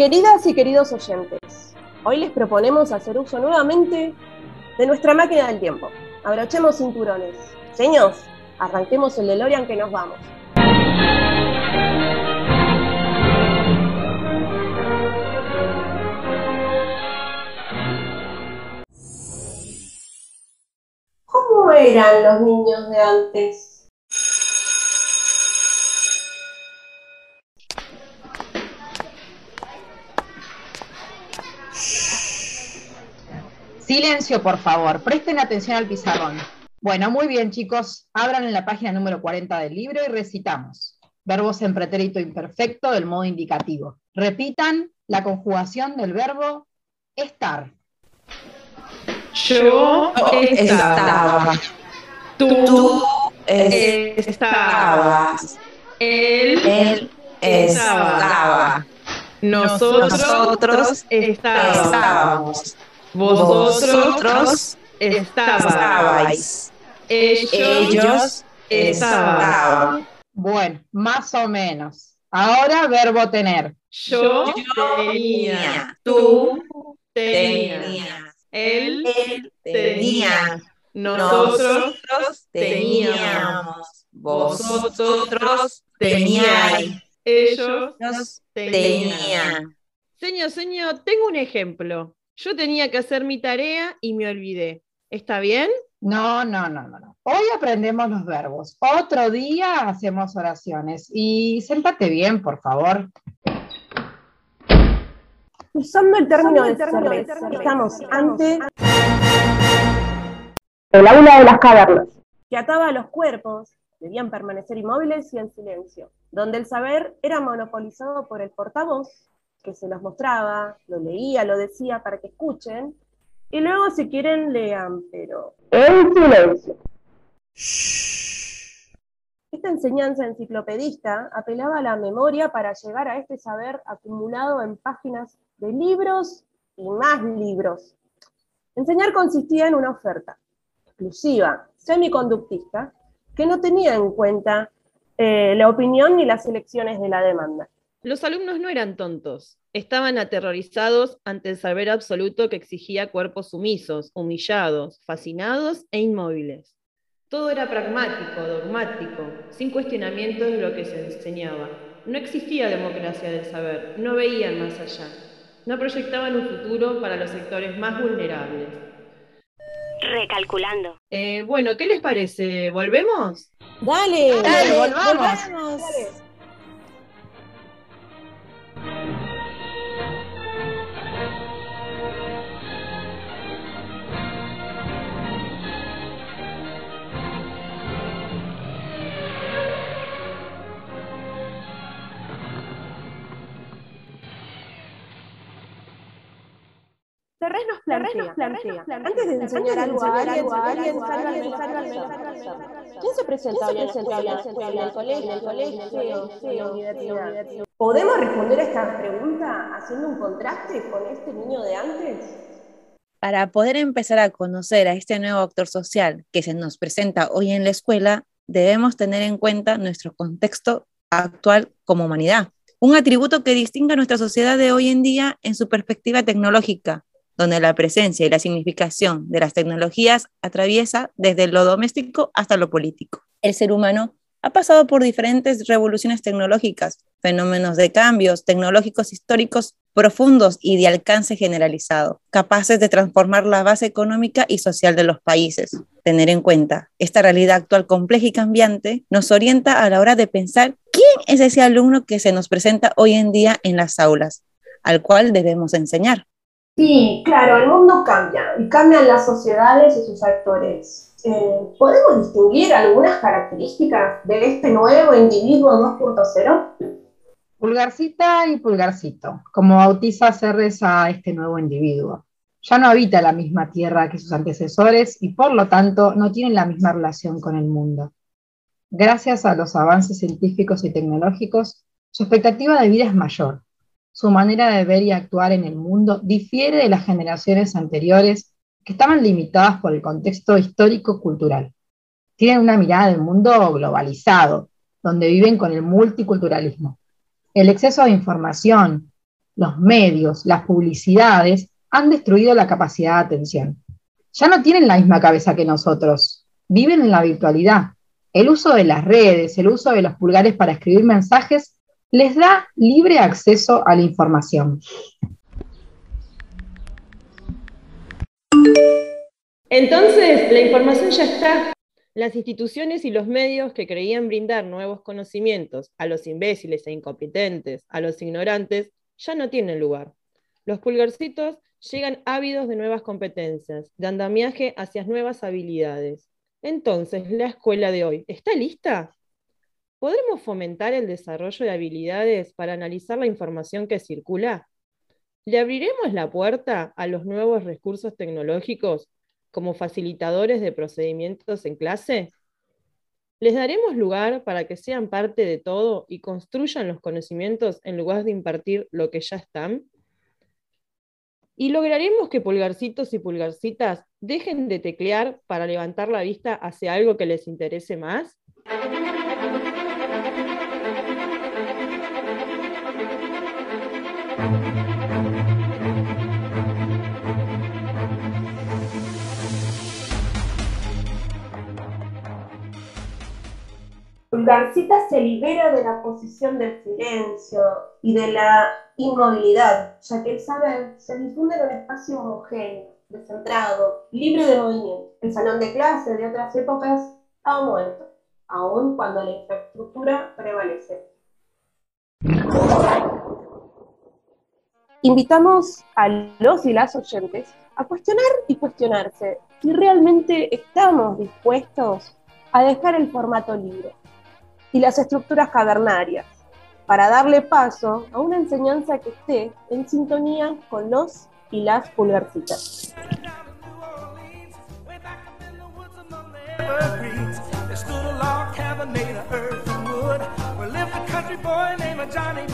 Queridas y queridos oyentes, hoy les proponemos hacer uso nuevamente de nuestra máquina del tiempo. Abrochemos cinturones. Seños, arranquemos el DeLorean que nos vamos. ¿Cómo eran los niños de antes? Silencio, por favor. Presten atención al pizarrón. Bueno, muy bien, chicos. Abran en la página número 40 del libro y recitamos. Verbos en pretérito imperfecto del modo indicativo. Repitan la conjugación del verbo estar. Yo estaba. Tú estabas. Él estaba. Nosotros estábamos. Vosotros estabais. Ellos estaban. Bueno, más o menos. Ahora verbo tener. Yo tenía. Tú tenías. Él tenía. Nosotros teníamos. Vosotros teníais. Ellos tenían. Señor, señor, tengo un ejemplo. Yo tenía que hacer mi tarea y me olvidé. ¿Está bien? No, no, no, no, no. Hoy aprendemos los verbos. Otro día hacemos oraciones. Y séntate bien, por favor. Usando el término de cerveza, estamos ante el aula de las cavernas, que ataba a los cuerpos, debían permanecer inmóviles y en silencio, donde el saber era monopolizado por el portavoz, que se los mostraba, lo leía, lo decía para que escuchen, y luego si quieren lean, pero en silencio. Esta enseñanza enciclopedista apelaba a la memoria para llegar a este saber acumulado en páginas de libros y más libros. Enseñar consistía en una oferta exclusiva, semiconductista, que no tenía en cuenta eh, la opinión ni las elecciones de la demanda. Los alumnos no eran tontos, estaban aterrorizados ante el saber absoluto que exigía cuerpos sumisos, humillados, fascinados e inmóviles. Todo era pragmático, dogmático, sin cuestionamientos de lo que se enseñaba. No existía democracia del saber, no veían más allá, no proyectaban un futuro para los sectores más vulnerables. Recalculando. Eh, bueno, ¿qué les parece? ¿Volvemos? Dale, Dale, volvamos. Dale. Nos plantea, antes de enseñar algo a alguien, ¿Quién se presenta hoy la en el colegio, en la universidad? ¿Podemos responder a esta pregunta haciendo un contraste con este niño de antes? Para poder empezar a conocer a este nuevo actor social que se nos presenta hoy en la escuela, debemos tener en cuenta nuestro contexto actual como humanidad, un atributo que distingue a nuestra sociedad de hoy en día en su perspectiva tecnológica, donde la presencia y la significación de las tecnologías atraviesa desde lo doméstico hasta lo político. El ser humano ha pasado por diferentes revoluciones tecnológicas, fenómenos de cambios tecnológicos históricos profundos y de alcance generalizado, capaces de transformar la base económica y social de los países. Tener en cuenta esta realidad actual compleja y cambiante nos orienta a la hora de pensar quién es ese alumno que se nos presenta hoy en día en las aulas, al cual debemos enseñar. Sí, claro, el mundo cambia y cambian las sociedades y sus actores. Eh, ¿Podemos distinguir algunas características de este nuevo individuo 2.0? Pulgarcita y pulgarcito, como bautiza Cerres a este nuevo individuo. Ya no habita la misma tierra que sus antecesores y por lo tanto no tiene la misma relación con el mundo. Gracias a los avances científicos y tecnológicos, su expectativa de vida es mayor. Su manera de ver y actuar en el mundo difiere de las generaciones anteriores que estaban limitadas por el contexto histórico-cultural. Tienen una mirada del mundo globalizado, donde viven con el multiculturalismo. El exceso de información, los medios, las publicidades han destruido la capacidad de atención. Ya no tienen la misma cabeza que nosotros, viven en la virtualidad. El uso de las redes, el uso de los pulgares para escribir mensajes, les da libre acceso a la información. Entonces, la información ya está. Las instituciones y los medios que creían brindar nuevos conocimientos a los imbéciles e incompetentes, a los ignorantes, ya no tienen lugar. Los pulgarcitos llegan ávidos de nuevas competencias, de andamiaje hacia nuevas habilidades. Entonces, la escuela de hoy, ¿está lista? ¿Podremos fomentar el desarrollo de habilidades para analizar la información que circula? ¿Le abriremos la puerta a los nuevos recursos tecnológicos como facilitadores de procedimientos en clase? ¿Les daremos lugar para que sean parte de todo y construyan los conocimientos en lugar de impartir lo que ya están? ¿Y lograremos que pulgarcitos y pulgarcitas dejen de teclear para levantar la vista hacia algo que les interese más? Pulgarcita se libera de la posición del silencio y de la inmovilidad, ya que el saber se difunde en un espacio homogéneo, descentrado, libre de movimiento. El salón de clase de otras épocas ha muerto, aun cuando la infraestructura prevalece. Invitamos a los y las oyentes a cuestionar y cuestionarse si realmente estamos dispuestos a dejar el formato libre y las estructuras cavernarias, para darle paso a una enseñanza que esté en sintonía con los y las pulgarcitas. Log made of earth and wood. Where lived a country boy named Johnny